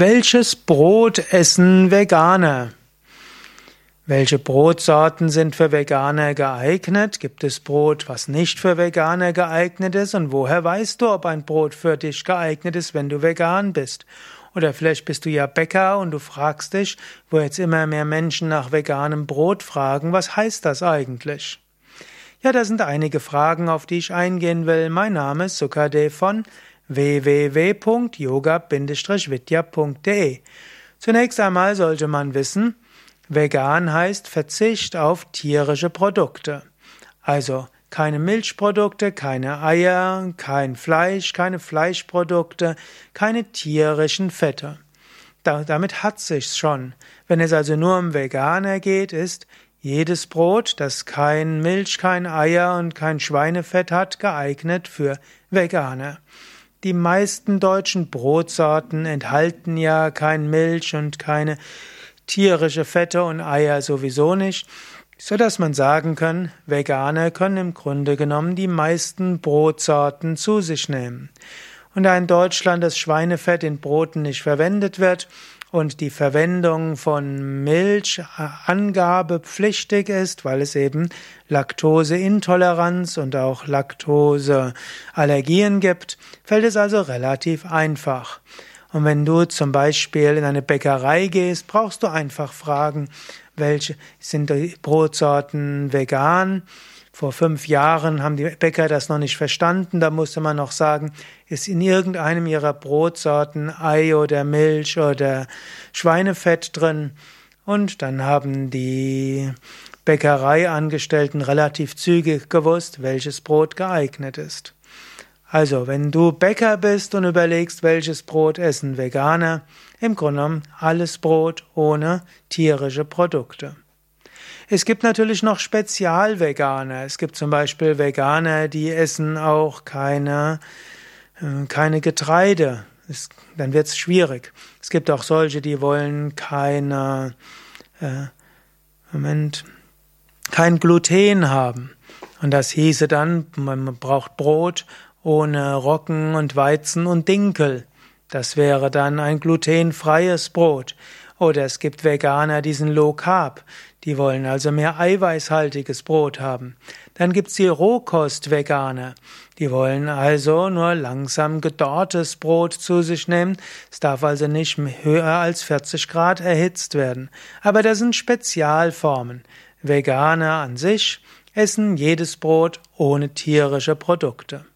Welches Brot essen Veganer? Welche Brotsorten sind für Veganer geeignet? Gibt es Brot, was nicht für Veganer geeignet ist? Und woher weißt du, ob ein Brot für dich geeignet ist, wenn du vegan bist? Oder vielleicht bist du ja Bäcker und du fragst dich, wo jetzt immer mehr Menschen nach veganem Brot fragen, was heißt das eigentlich? Ja, das sind einige Fragen, auf die ich eingehen will. Mein Name ist Sukade von www.yoga-vidya.de. Zunächst einmal sollte man wissen, vegan heißt Verzicht auf tierische Produkte. Also keine Milchprodukte, keine Eier, kein Fleisch, keine Fleischprodukte, keine tierischen Fette. Da, damit hat sich's schon. Wenn es also nur um Veganer geht, ist jedes Brot, das kein Milch, kein Eier und kein Schweinefett hat, geeignet für Veganer. Die meisten deutschen Brotsorten enthalten ja kein Milch und keine tierische Fette und Eier sowieso nicht, so dass man sagen kann, Veganer können im Grunde genommen die meisten Brotsorten zu sich nehmen. Und da in Deutschland das Schweinefett in Broten nicht verwendet wird, und die Verwendung von Milch angabepflichtig ist, weil es eben Laktoseintoleranz und auch Laktoseallergien gibt, fällt es also relativ einfach. Und wenn du zum Beispiel in eine Bäckerei gehst, brauchst du einfach fragen, welche sind die Brotsorten vegan, vor fünf Jahren haben die Bäcker das noch nicht verstanden. Da musste man noch sagen, ist in irgendeinem ihrer Brotsorten Ei oder Milch oder Schweinefett drin. Und dann haben die Bäckereiangestellten relativ zügig gewusst, welches Brot geeignet ist. Also, wenn du Bäcker bist und überlegst, welches Brot essen Veganer, im Grunde genommen alles Brot ohne tierische Produkte. Es gibt natürlich noch Spezialveganer. Es gibt zum Beispiel Veganer, die essen auch keine, äh, keine Getreide. Es, dann wird es schwierig. Es gibt auch solche, die wollen keine, äh, Moment, kein Gluten haben. Und das hieße dann, man braucht Brot ohne Roggen und Weizen und Dinkel. Das wäre dann ein glutenfreies Brot. Oder es gibt Veganer, die sind Low Carb. Die wollen also mehr eiweißhaltiges Brot haben. Dann gibt's die Rohkost-Veganer. Die wollen also nur langsam gedorrtes Brot zu sich nehmen. Es darf also nicht höher als 40 Grad erhitzt werden. Aber das sind Spezialformen. Veganer an sich essen jedes Brot ohne tierische Produkte.